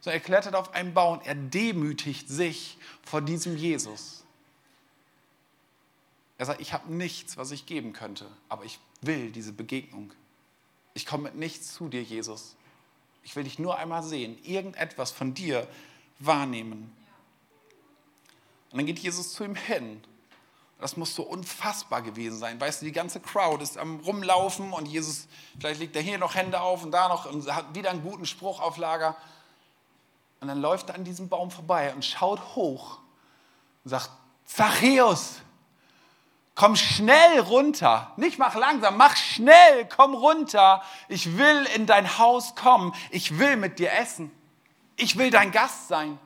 sondern er klettert auf einen Baum er demütigt sich vor diesem Jesus. Er sagt, ich habe nichts, was ich geben könnte, aber ich will diese Begegnung. Ich komme mit nichts zu dir, Jesus. Ich will dich nur einmal sehen, irgendetwas von dir wahrnehmen. Und dann geht Jesus zu ihm hin. Das muss so unfassbar gewesen sein. Weißt du, die ganze Crowd ist am Rumlaufen und Jesus, vielleicht legt er hier noch Hände auf und da noch und hat wieder einen guten Spruch auf Lager. Und dann läuft er an diesem Baum vorbei und schaut hoch und sagt, Zachäus, komm schnell runter. Nicht mach langsam, mach schnell, komm runter. Ich will in dein Haus kommen. Ich will mit dir essen. Ich will dein Gast sein.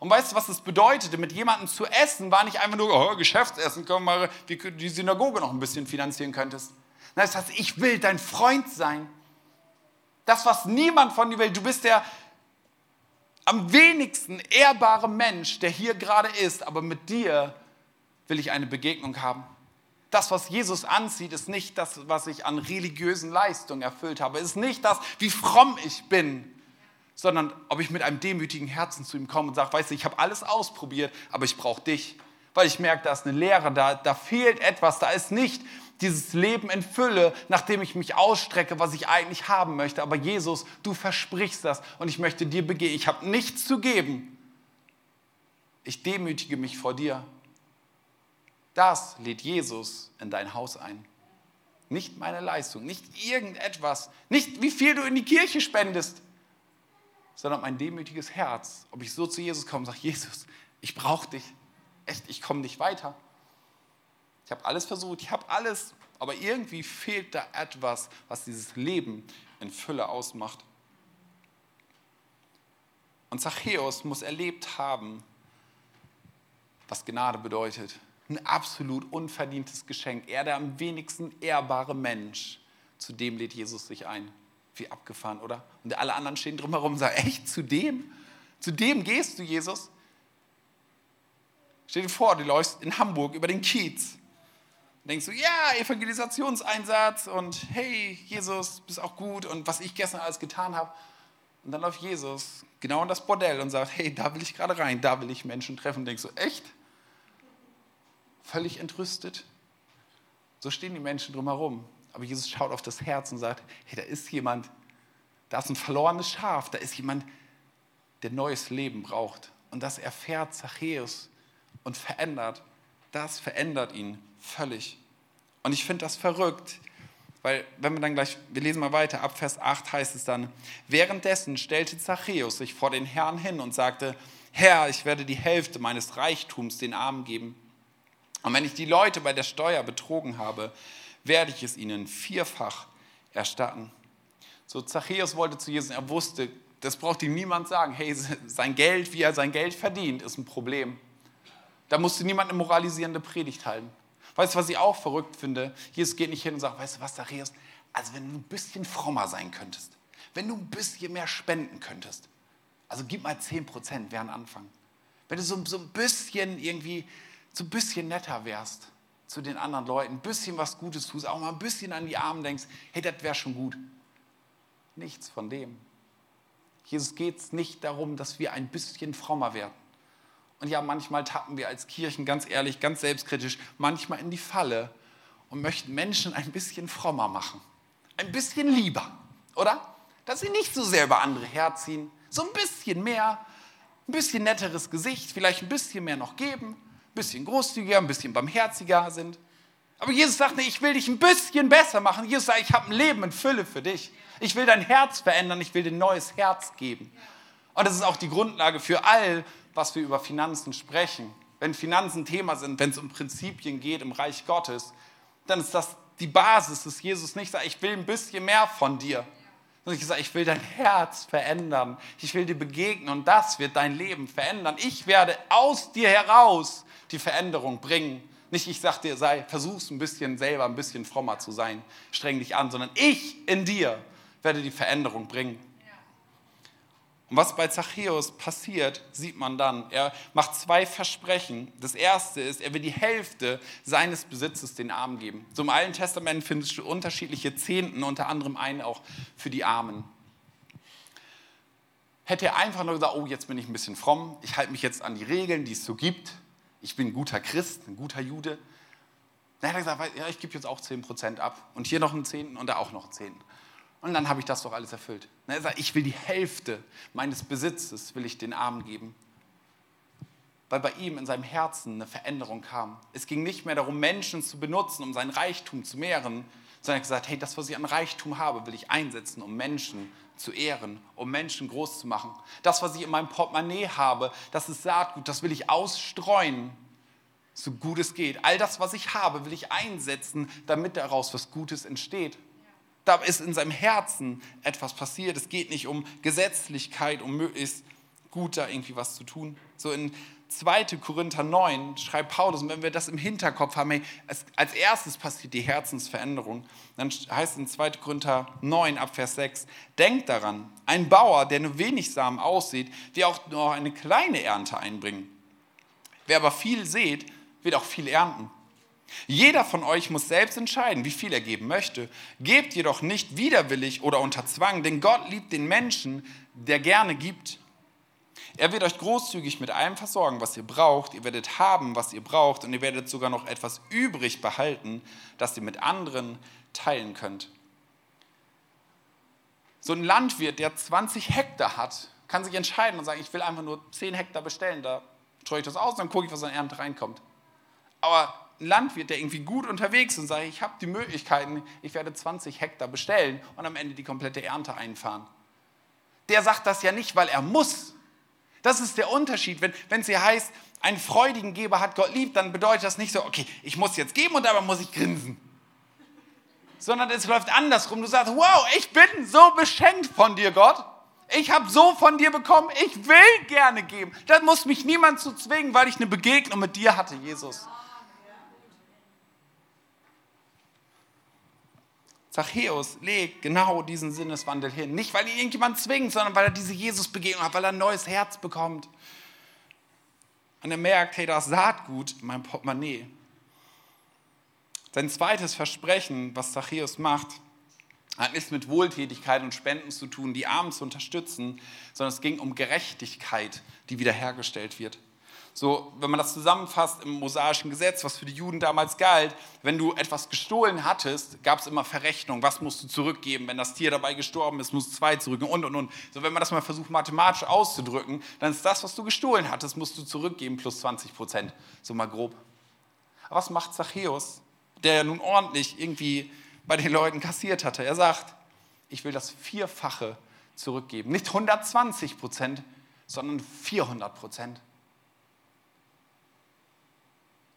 Und weißt du, was das bedeutete? Mit jemandem zu essen war nicht einfach nur oh, Geschäftsessen, komm mal, wie du die Synagoge noch ein bisschen finanzieren könntest. Nein, das heißt, ich will dein Freund sein. Das, was niemand von dir will. Du bist der, am wenigsten ehrbare Mensch, der hier gerade ist, aber mit dir will ich eine Begegnung haben. Das, was Jesus anzieht, ist nicht das, was ich an religiösen Leistungen erfüllt habe, ist nicht das, wie fromm ich bin, sondern ob ich mit einem demütigen Herzen zu ihm komme und sage, weißt du, ich habe alles ausprobiert, aber ich brauche dich, weil ich merke, da ist eine Lehre, da, da fehlt etwas, da ist nicht dieses Leben in Fülle, nachdem ich mich ausstrecke, was ich eigentlich haben möchte. Aber Jesus, du versprichst das und ich möchte dir begehen. Ich habe nichts zu geben. Ich demütige mich vor dir. Das lädt Jesus in dein Haus ein. Nicht meine Leistung, nicht irgendetwas, nicht wie viel du in die Kirche spendest, sondern mein demütiges Herz. Ob ich so zu Jesus komme und sage, Jesus, ich brauche dich. Echt, ich komme nicht weiter. Ich habe alles versucht, ich habe alles, aber irgendwie fehlt da etwas, was dieses Leben in Fülle ausmacht. Und Zachäus muss erlebt haben, was Gnade bedeutet. Ein absolut unverdientes Geschenk. Er, der am wenigsten ehrbare Mensch, zu dem lädt Jesus sich ein. Wie abgefahren, oder? Und alle anderen stehen drumherum und sagen, echt, zu dem? Zu dem gehst du, Jesus? Stell dir vor, du läufst in Hamburg über den Kiez. Denkst du, ja, Evangelisationseinsatz und hey, Jesus, bist auch gut und was ich gestern alles getan habe. Und dann läuft Jesus genau in das Bordell und sagt, hey, da will ich gerade rein, da will ich Menschen treffen. Und denkst du, echt? Völlig entrüstet. So stehen die Menschen drumherum. Aber Jesus schaut auf das Herz und sagt, hey, da ist jemand, da ist ein verlorenes Schaf, da ist jemand, der neues Leben braucht. Und das erfährt Zachäus und verändert. Das verändert ihn völlig. Und ich finde das verrückt, weil wenn wir dann gleich, wir lesen mal weiter, ab Vers 8 heißt es dann, währenddessen stellte Zachäus sich vor den Herrn hin und sagte, Herr, ich werde die Hälfte meines Reichtums den Armen geben. Und wenn ich die Leute bei der Steuer betrogen habe, werde ich es ihnen vierfach erstatten. So Zachäus wollte zu Jesus, er wusste, das braucht ihm niemand sagen, hey, sein Geld, wie er sein Geld verdient, ist ein Problem. Da musste niemand eine moralisierende Predigt halten. Weißt du, was ich auch verrückt finde? Jesus geht nicht hin und sagt, weißt du was, Zachäus, also wenn du ein bisschen frommer sein könntest, wenn du ein bisschen mehr spenden könntest, also gib mal 10 Prozent, wäre ein Anfang. Wenn du so, so ein bisschen irgendwie, so ein bisschen netter wärst, zu den anderen Leuten, ein bisschen was Gutes tust, auch mal ein bisschen an die Armen denkst, hey, das wäre schon gut. Nichts von dem. Jesus geht es nicht darum, dass wir ein bisschen frommer werden. Und ja, manchmal tappen wir als Kirchen, ganz ehrlich, ganz selbstkritisch, manchmal in die Falle und möchten Menschen ein bisschen frommer machen. Ein bisschen lieber, oder? Dass sie nicht so sehr über andere herziehen, so ein bisschen mehr, ein bisschen netteres Gesicht, vielleicht ein bisschen mehr noch geben, bisschen großzügiger, ein bisschen barmherziger sind. Aber Jesus sagt, nee, ich will dich ein bisschen besser machen. Jesus sagt, ich habe ein Leben in Fülle für dich. Ich will dein Herz verändern, ich will dir ein neues Herz geben. Und das ist auch die Grundlage für all, was wir über Finanzen sprechen. Wenn Finanzen Thema sind, wenn es um Prinzipien geht im Reich Gottes, dann ist das die Basis, dass Jesus nicht sagt, ich will ein bisschen mehr von dir. Sondern ich sage, ich will dein Herz verändern. Ich will dir begegnen und das wird dein Leben verändern. Ich werde aus dir heraus die Veränderung bringen. Nicht ich sage dir, sei, versuch's ein bisschen selber ein bisschen frommer zu sein, streng dich an, sondern ich in dir werde die Veränderung bringen. Und was bei Zachäus passiert, sieht man dann. Er macht zwei Versprechen. Das erste ist, er will die Hälfte seines Besitzes den Armen geben. So im Alten Testament findest du unterschiedliche Zehnten, unter anderem einen auch für die Armen. Hätte er einfach nur gesagt, oh, jetzt bin ich ein bisschen fromm, ich halte mich jetzt an die Regeln, die es so gibt, ich bin ein guter Christ, ein guter Jude. Dann hat er gesagt, ja, ich gebe jetzt auch 10% ab und hier noch einen Zehnten und da auch noch einen Zehnten. Und dann habe ich das doch alles erfüllt. Er sagt, ich will die Hälfte meines Besitzes, will ich den Armen geben. Weil bei ihm in seinem Herzen eine Veränderung kam. Es ging nicht mehr darum, Menschen zu benutzen, um sein Reichtum zu mehren, sondern er hat gesagt, hey, das, was ich an Reichtum habe, will ich einsetzen, um Menschen zu ehren, um Menschen groß zu machen. Das, was ich in meinem Portemonnaie habe, das ist Saatgut, das will ich ausstreuen, so gut es geht. All das, was ich habe, will ich einsetzen, damit daraus was Gutes entsteht. Da ist in seinem Herzen etwas passiert. Es geht nicht um Gesetzlichkeit, um möglichst gut da irgendwie was zu tun. So in 2. Korinther 9 schreibt Paulus, und wenn wir das im Hinterkopf haben, hey, als erstes passiert die Herzensveränderung, dann heißt es in 2. Korinther 9 ab Vers 6, denkt daran, ein Bauer, der nur wenig Samen aussieht, wird auch nur eine kleine Ernte einbringen. Wer aber viel sät, wird auch viel ernten. Jeder von euch muss selbst entscheiden, wie viel er geben möchte. Gebt jedoch nicht widerwillig oder unter Zwang, denn Gott liebt den Menschen, der gerne gibt. Er wird euch großzügig mit allem versorgen, was ihr braucht. Ihr werdet haben, was ihr braucht, und ihr werdet sogar noch etwas übrig behalten, das ihr mit anderen teilen könnt. So ein Landwirt, der 20 Hektar hat, kann sich entscheiden und sagen, ich will einfach nur 10 Hektar bestellen, da streue ich das aus, dann gucke ich, was an Ernte reinkommt. Aber Landwirt, der irgendwie gut unterwegs ist und sagt, ich habe die Möglichkeiten, ich werde 20 Hektar bestellen und am Ende die komplette Ernte einfahren. Der sagt das ja nicht, weil er muss. Das ist der Unterschied. Wenn es hier heißt, einen freudigen Geber hat Gott lieb, dann bedeutet das nicht so, okay, ich muss jetzt geben und dabei muss ich grinsen. Sondern es läuft andersrum. Du sagst, wow, ich bin so beschenkt von dir, Gott. Ich habe so von dir bekommen, ich will gerne geben. Da muss mich niemand zu zwingen, weil ich eine Begegnung mit dir hatte, Jesus. Zachäus legt genau diesen Sinneswandel hin. Nicht, weil ihn irgendjemand zwingt, sondern weil er diese Jesus-Begegnung hat, weil er ein neues Herz bekommt. Und er merkt, hey, da ist Saatgut in meinem Portemonnaie. Sein zweites Versprechen, was Zachäus macht, hat nichts mit Wohltätigkeit und Spenden zu tun, die Armen zu unterstützen, sondern es ging um Gerechtigkeit, die wiederhergestellt wird. So, wenn man das zusammenfasst im mosaischen Gesetz, was für die Juden damals galt, wenn du etwas gestohlen hattest, gab es immer Verrechnung. Was musst du zurückgeben? Wenn das Tier dabei gestorben ist, musst du zwei zurückgeben und und und. So, wenn man das mal versucht, mathematisch auszudrücken, dann ist das, was du gestohlen hattest, musst du zurückgeben plus 20 Prozent. So mal grob. Aber was macht Zachäus, der nun ordentlich irgendwie bei den Leuten kassiert hatte? Er sagt, ich will das Vierfache zurückgeben. Nicht 120 Prozent, sondern 400 Prozent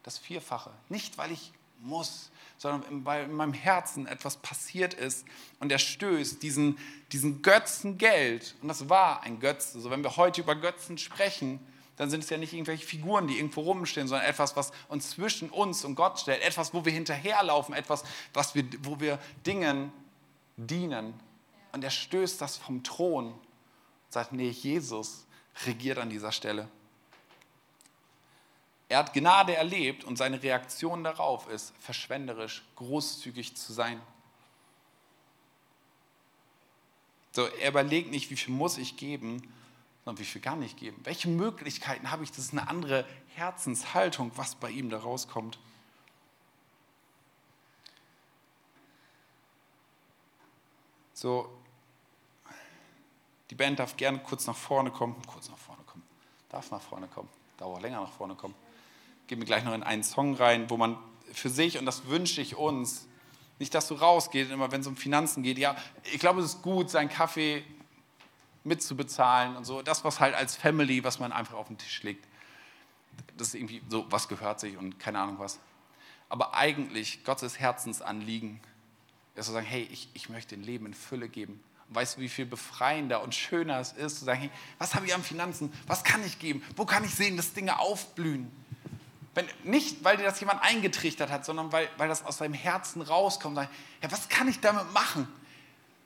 das Vierfache. Nicht, weil ich muss, sondern weil in meinem Herzen etwas passiert ist und er stößt diesen, diesen Götzen Geld. Und das war ein Götze. Also wenn wir heute über Götzen sprechen, dann sind es ja nicht irgendwelche Figuren, die irgendwo rumstehen, sondern etwas, was uns zwischen uns und Gott stellt. Etwas, wo wir hinterherlaufen, etwas, was wir, wo wir Dingen dienen. Und er stößt das vom Thron und sagt, nee, Jesus regiert an dieser Stelle. Er hat Gnade erlebt und seine Reaktion darauf ist, verschwenderisch, großzügig zu sein. So, er überlegt nicht, wie viel muss ich geben, sondern wie viel kann ich geben. Welche Möglichkeiten habe ich? Das ist eine andere Herzenshaltung, was bei ihm da rauskommt. So, die Band darf gerne kurz nach vorne kommen. Kurz nach vorne kommen. Darf nach vorne kommen. Dauert länger nach vorne kommen gehen wir gleich noch in einen Song rein, wo man für sich, und das wünsche ich uns, nicht, dass du rausgehst, immer wenn es um Finanzen geht. Ja, ich glaube, es ist gut, seinen Kaffee mitzubezahlen und so. Das, was halt als Family, was man einfach auf den Tisch legt. Das ist irgendwie so, was gehört sich und keine Ahnung was. Aber eigentlich, Gottes Herzensanliegen ist zu sagen, hey, ich, ich möchte ein Leben in Fülle geben. Und weißt du, wie viel befreiender und schöner es ist, zu sagen, hey, was habe ich an Finanzen? Was kann ich geben? Wo kann ich sehen, dass Dinge aufblühen? Wenn, nicht, weil dir das jemand eingetrichtert hat, sondern weil, weil das aus deinem Herzen rauskommt. Sagen, ja, was kann ich damit machen?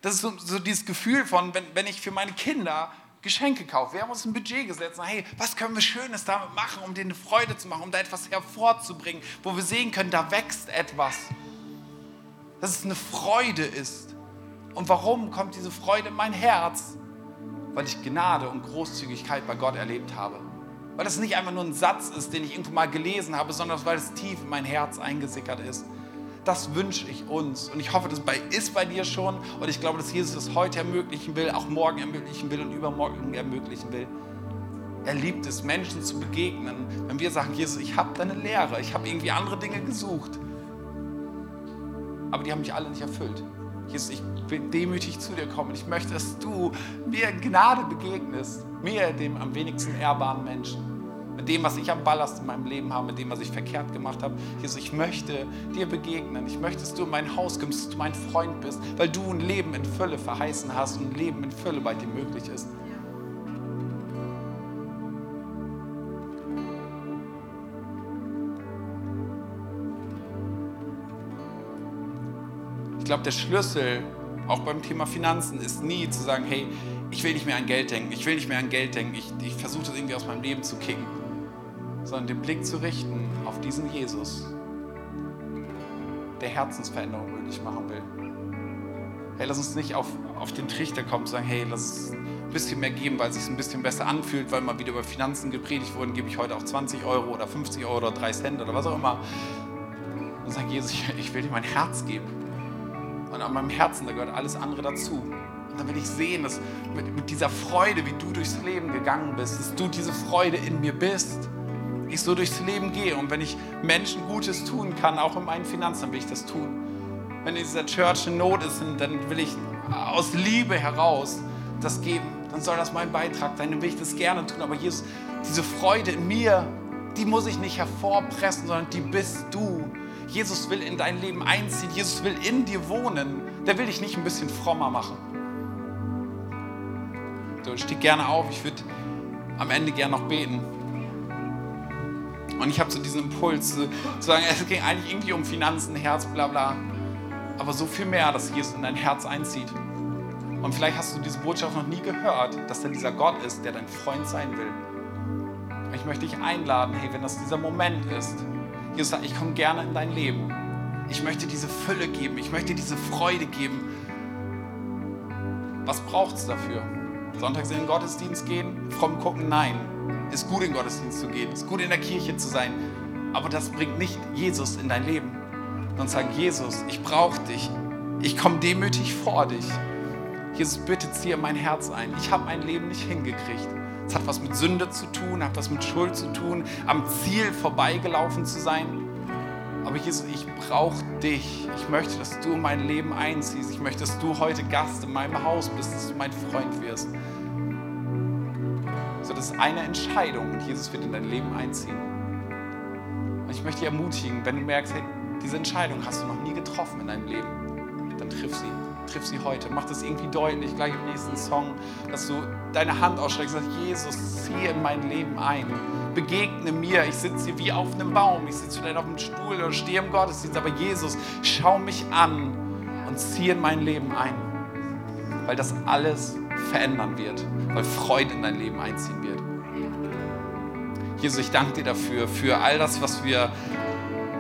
Das ist so, so dieses Gefühl von, wenn, wenn ich für meine Kinder Geschenke kaufe. Wir haben uns ein Budget gesetzt. Hey, was können wir Schönes damit machen, um denen eine Freude zu machen, um da etwas hervorzubringen, wo wir sehen können, da wächst etwas. Dass es eine Freude ist. Und warum kommt diese Freude in mein Herz? Weil ich Gnade und Großzügigkeit bei Gott erlebt habe. Weil das nicht einfach nur ein Satz ist, den ich irgendwo mal gelesen habe, sondern weil es tief in mein Herz eingesickert ist. Das wünsche ich uns. Und ich hoffe, das ist bei dir schon. Und ich glaube, dass Jesus es heute ermöglichen will, auch morgen ermöglichen will und übermorgen ermöglichen will. Er liebt es, Menschen zu begegnen. Wenn wir sagen, Jesus, ich habe deine Lehre, ich habe irgendwie andere Dinge gesucht. Aber die haben mich alle nicht erfüllt. Jesus, ich will demütig zu dir kommen. Ich möchte, dass du mir in Gnade begegnest. Mir, dem am wenigsten ehrbaren Menschen. Mit dem, was ich am Ballast in meinem Leben habe, mit dem, was ich verkehrt gemacht habe. Jesus, ich möchte dir begegnen. Ich möchte, dass du in mein Haus kommst, dass du mein Freund bist, weil du ein Leben in Fülle verheißen hast und ein Leben in Fülle bei dir möglich ist. Ich glaube, der Schlüssel auch beim Thema Finanzen ist nie zu sagen, hey, ich will nicht mehr an Geld denken, ich will nicht mehr an Geld denken, ich, ich versuche das irgendwie aus meinem Leben zu kicken, sondern den Blick zu richten auf diesen Jesus, der Herzensveränderung möglich machen will. Hey, lass uns nicht auf, auf den Trichter kommen und sagen, hey, lass ein bisschen mehr geben, weil es sich ein bisschen besser anfühlt, weil mal wieder über Finanzen gepredigt wurde, gebe ich heute auch 20 Euro oder 50 Euro oder 3 Cent oder was auch immer. Und sagen, Jesus, ich will dir mein Herz geben und an meinem Herzen, da gehört alles andere dazu. Und dann will ich sehen, dass mit, mit dieser Freude, wie du durchs Leben gegangen bist, dass du diese Freude in mir bist. ich so durchs Leben gehe und wenn ich Menschen Gutes tun kann, auch in meinen Finanzen, will ich das tun. Wenn in dieser Church in Not ist, dann will ich aus Liebe heraus das geben. Dann soll das mein Beitrag sein, dann will ich das gerne tun. Aber Jesus, diese Freude in mir, die muss ich nicht hervorpressen, sondern die bist du. Jesus will in dein Leben einziehen. Jesus will in dir wohnen. Der will dich nicht ein bisschen frommer machen. Steh gerne auf. Ich würde am Ende gerne noch beten. Und ich habe so diesen Impuls zu, sagen, es ging eigentlich irgendwie um Finanzen, Herz, bla bla. Aber so viel mehr, dass Jesus in dein Herz einzieht. Und vielleicht hast du diese Botschaft noch nie gehört, dass er dieser Gott ist, der dein Freund sein will. Ich möchte dich einladen, hey, wenn das dieser Moment ist, Jesus sagt, ich komme gerne in dein Leben. Ich möchte diese Fülle geben, ich möchte diese Freude geben. Was braucht es dafür? Sonntags in den Gottesdienst gehen, fromm gucken? Nein. Ist gut in den Gottesdienst zu gehen, ist gut in der Kirche zu sein. Aber das bringt nicht Jesus in dein Leben. Und sagen, Jesus, ich brauche dich. Ich komme demütig vor dich. Jesus, bitte ziehe mein Herz ein. Ich habe mein Leben nicht hingekriegt. Es hat was mit Sünde zu tun, hat was mit Schuld zu tun, am Ziel vorbeigelaufen zu sein. Aber Jesus, ich brauche dich. Ich möchte, dass du in mein Leben einziehst. Ich möchte, dass du heute Gast in meinem Haus bist, dass du mein Freund wirst. So, das ist eine Entscheidung und Jesus wird in dein Leben einziehen. Und ich möchte dich ermutigen, wenn du merkst, hey, diese Entscheidung hast du noch nie getroffen in deinem Leben, dann triff sie triff sie heute. Mach das irgendwie deutlich, gleich im nächsten Song, dass du deine Hand ausstreckst und sagst, Jesus, ziehe in mein Leben ein. Begegne mir. Ich sitze hier wie auf einem Baum. Ich sitze vielleicht auf einem Stuhl oder stehe im Gottesdienst. Aber Jesus, schau mich an und ziehe in mein Leben ein. Weil das alles verändern wird. Weil Freude in dein Leben einziehen wird. Jesus, ich danke dir dafür, für all das, was wir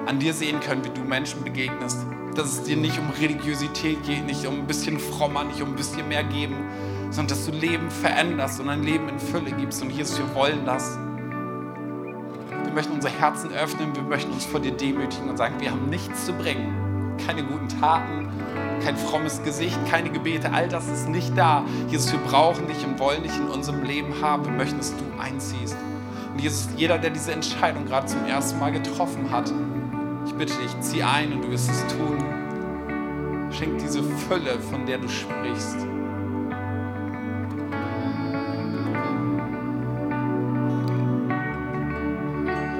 an dir sehen können, wie du Menschen begegnest dass es dir nicht um Religiosität geht, nicht um ein bisschen frommer, nicht um ein bisschen mehr geben, sondern dass du Leben veränderst und ein Leben in Fülle gibst. Und Jesus, wir wollen das. Wir möchten unser Herzen öffnen, wir möchten uns vor dir demütigen und sagen, wir haben nichts zu bringen. Keine guten Taten, kein frommes Gesicht, keine Gebete, all das ist nicht da. Jesus, wir brauchen dich und wollen dich in unserem Leben haben. Wir möchten, dass du einziehst. Und Jesus, jeder, der diese Entscheidung gerade zum ersten Mal getroffen hat, ich bitte dich, zieh ein und du wirst es tun. Schenk diese Fülle, von der du sprichst.